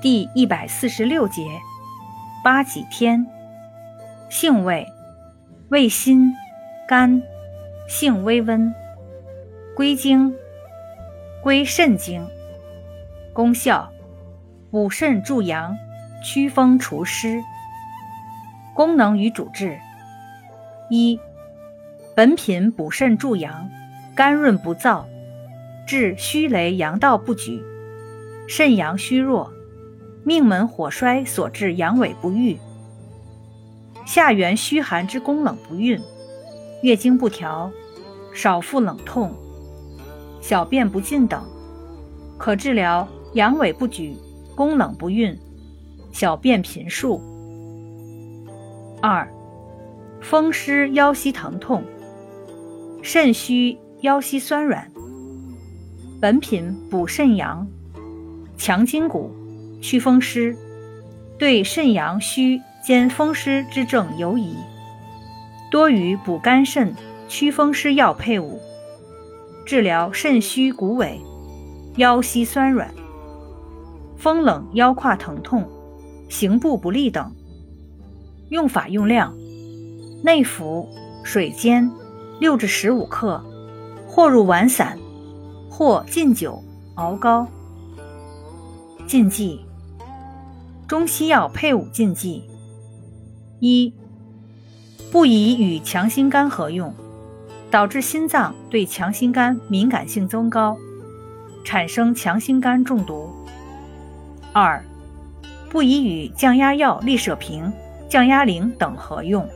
第一百四十六节，八几天，性味，味辛，甘，性微温，归经，归肾经。功效，补肾助阳，祛风除湿。功能与主治，一，本品补肾助阳，甘润不燥，治虚羸阳道不举，肾阳虚弱。命门火衰所致阳痿不育，下元虚寒之宫冷不孕，月经不调，少腹冷痛，小便不尽等，可治疗阳痿不举、宫冷不孕、小便频数。二、风湿腰膝疼痛、肾虚腰膝酸软，本品补肾阳、强筋骨。祛风湿，对肾阳虚兼风湿之症尤宜，多与补肝肾、祛风湿药配伍，治疗肾虚骨痿、腰膝酸软、风冷腰胯疼痛、行步不利等。用法用量：内服，水煎，六至十五克，或入丸散，或浸酒熬膏。禁忌。中西药配伍禁忌：一、不宜与强心苷合用，导致心脏对强心苷敏感性增高，产生强心苷中毒；二、不宜与降压药利舍平、降压灵等合用。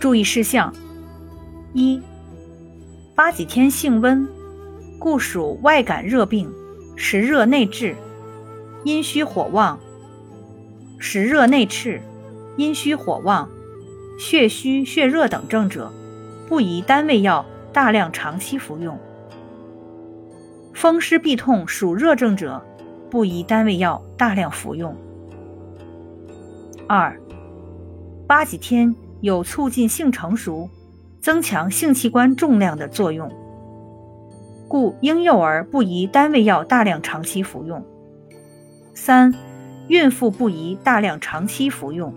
注意事项：一、八几天性温，故属外感热病，实热内滞。阴虚火旺、实热内赤、阴虚火旺、血虚血热等症者，不宜单味药大量长期服用。风湿痹痛属热症者，不宜单味药大量服用。二、八几天有促进性成熟、增强性器官重量的作用，故婴幼儿不宜单味药大量长期服用。三、孕妇不宜大量长期服用。